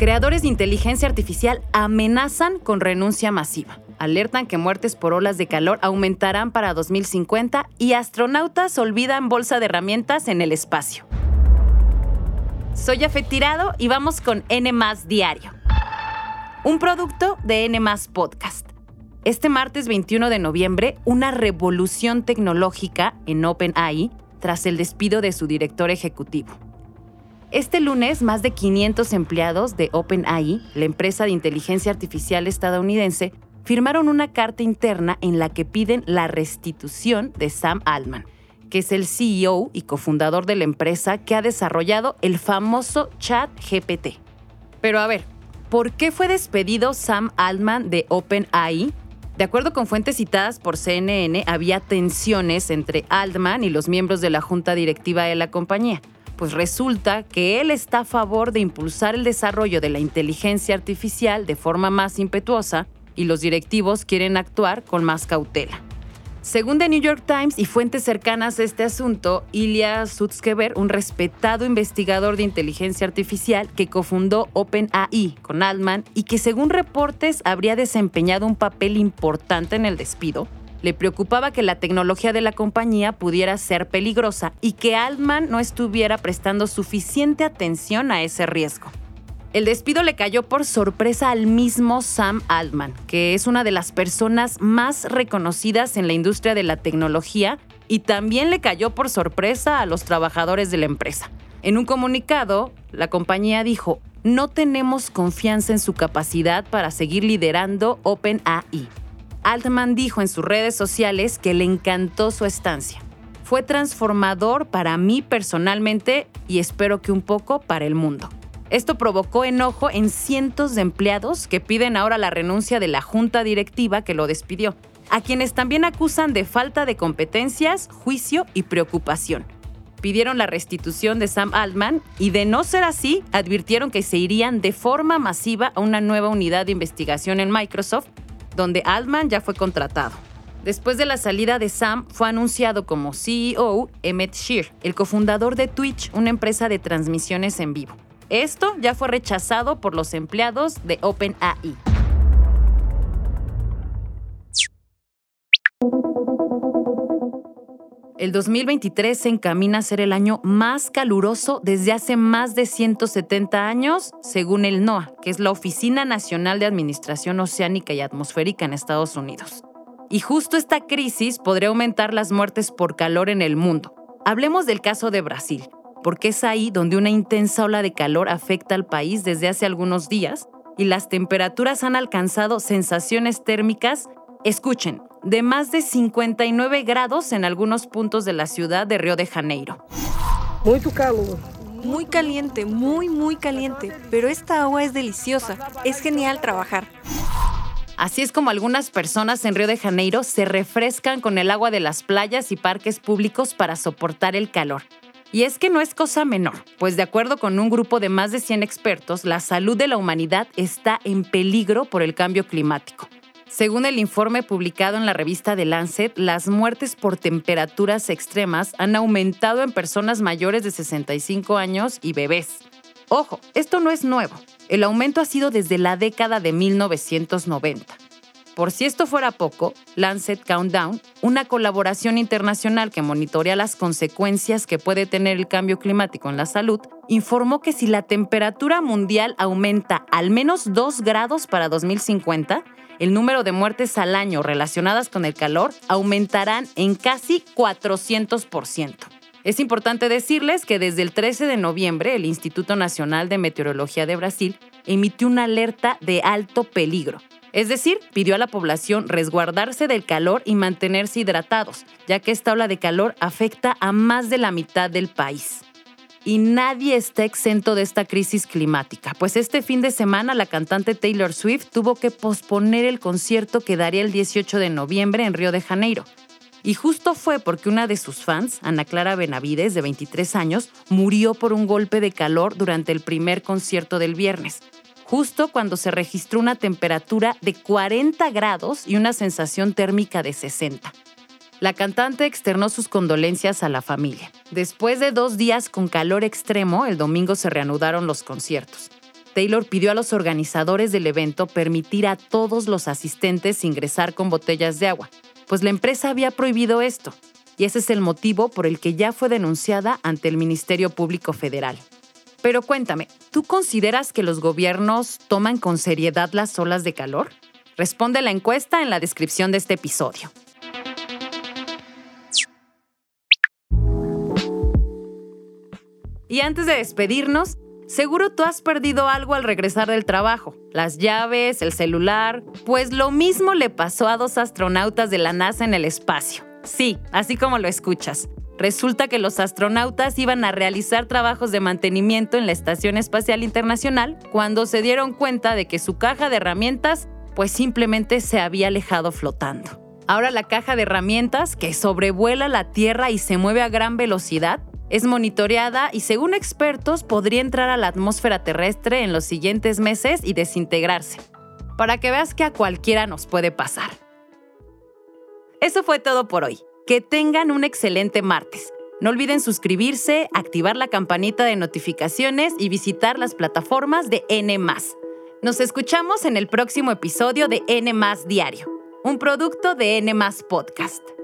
Creadores de inteligencia artificial amenazan con renuncia masiva. Alertan que muertes por olas de calor aumentarán para 2050 y astronautas olvidan bolsa de herramientas en el espacio. Soy Afet Tirado y vamos con N Diario, un producto de N Podcast. Este martes 21 de noviembre, una revolución tecnológica en OpenAI tras el despido de su director ejecutivo. Este lunes, más de 500 empleados de OpenAI, la empresa de inteligencia artificial estadounidense, firmaron una carta interna en la que piden la restitución de Sam Altman, que es el CEO y cofundador de la empresa que ha desarrollado el famoso chat GPT. Pero a ver, ¿por qué fue despedido Sam Altman de OpenAI de acuerdo con fuentes citadas por CNN, había tensiones entre Altman y los miembros de la junta directiva de la compañía. Pues resulta que él está a favor de impulsar el desarrollo de la inteligencia artificial de forma más impetuosa y los directivos quieren actuar con más cautela. Según The New York Times y fuentes cercanas a este asunto, Ilya Sutskever, un respetado investigador de inteligencia artificial que cofundó OpenAI con Altman y que según reportes habría desempeñado un papel importante en el despido, le preocupaba que la tecnología de la compañía pudiera ser peligrosa y que Altman no estuviera prestando suficiente atención a ese riesgo. El despido le cayó por sorpresa al mismo Sam Altman, que es una de las personas más reconocidas en la industria de la tecnología, y también le cayó por sorpresa a los trabajadores de la empresa. En un comunicado, la compañía dijo, no tenemos confianza en su capacidad para seguir liderando OpenAI. Altman dijo en sus redes sociales que le encantó su estancia. Fue transformador para mí personalmente y espero que un poco para el mundo. Esto provocó enojo en cientos de empleados que piden ahora la renuncia de la junta directiva que lo despidió, a quienes también acusan de falta de competencias, juicio y preocupación. Pidieron la restitución de Sam Altman y de no ser así, advirtieron que se irían de forma masiva a una nueva unidad de investigación en Microsoft, donde Altman ya fue contratado. Después de la salida de Sam, fue anunciado como CEO Emmett Shear, el cofundador de Twitch, una empresa de transmisiones en vivo. Esto ya fue rechazado por los empleados de OpenAI. El 2023 se encamina a ser el año más caluroso desde hace más de 170 años, según el NOAA, que es la Oficina Nacional de Administración Oceánica y Atmosférica en Estados Unidos. Y justo esta crisis podría aumentar las muertes por calor en el mundo. Hablemos del caso de Brasil, porque es ahí donde una intensa ola de calor afecta al país desde hace algunos días y las temperaturas han alcanzado sensaciones térmicas, escuchen, de más de 59 grados en algunos puntos de la ciudad de Río de Janeiro. Muy calor. Muy caliente, muy, muy caliente, pero esta agua es deliciosa, es genial trabajar. Así es como algunas personas en Río de Janeiro se refrescan con el agua de las playas y parques públicos para soportar el calor. Y es que no es cosa menor, pues de acuerdo con un grupo de más de 100 expertos, la salud de la humanidad está en peligro por el cambio climático. Según el informe publicado en la revista The Lancet, las muertes por temperaturas extremas han aumentado en personas mayores de 65 años y bebés. Ojo, esto no es nuevo. El aumento ha sido desde la década de 1990. Por si esto fuera poco, Lancet Countdown, una colaboración internacional que monitorea las consecuencias que puede tener el cambio climático en la salud, informó que si la temperatura mundial aumenta al menos 2 grados para 2050, el número de muertes al año relacionadas con el calor aumentarán en casi 400%. Es importante decirles que desde el 13 de noviembre el Instituto Nacional de Meteorología de Brasil emitió una alerta de alto peligro es decir, pidió a la población resguardarse del calor y mantenerse hidratados, ya que esta ola de calor afecta a más de la mitad del país. Y nadie está exento de esta crisis climática, pues este fin de semana la cantante Taylor Swift tuvo que posponer el concierto que daría el 18 de noviembre en Río de Janeiro. Y justo fue porque una de sus fans, Ana Clara Benavides, de 23 años, murió por un golpe de calor durante el primer concierto del viernes justo cuando se registró una temperatura de 40 grados y una sensación térmica de 60. La cantante externó sus condolencias a la familia. Después de dos días con calor extremo, el domingo se reanudaron los conciertos. Taylor pidió a los organizadores del evento permitir a todos los asistentes ingresar con botellas de agua, pues la empresa había prohibido esto, y ese es el motivo por el que ya fue denunciada ante el Ministerio Público Federal. Pero cuéntame, ¿tú consideras que los gobiernos toman con seriedad las olas de calor? Responde la encuesta en la descripción de este episodio. Y antes de despedirnos, seguro tú has perdido algo al regresar del trabajo. Las llaves, el celular. Pues lo mismo le pasó a dos astronautas de la NASA en el espacio. Sí, así como lo escuchas. Resulta que los astronautas iban a realizar trabajos de mantenimiento en la Estación Espacial Internacional cuando se dieron cuenta de que su caja de herramientas pues simplemente se había alejado flotando. Ahora la caja de herramientas, que sobrevuela la Tierra y se mueve a gran velocidad, es monitoreada y según expertos podría entrar a la atmósfera terrestre en los siguientes meses y desintegrarse. Para que veas que a cualquiera nos puede pasar. Eso fue todo por hoy. Que tengan un excelente martes. No olviden suscribirse, activar la campanita de notificaciones y visitar las plataformas de N. Nos escuchamos en el próximo episodio de N Diario, un producto de N Podcast.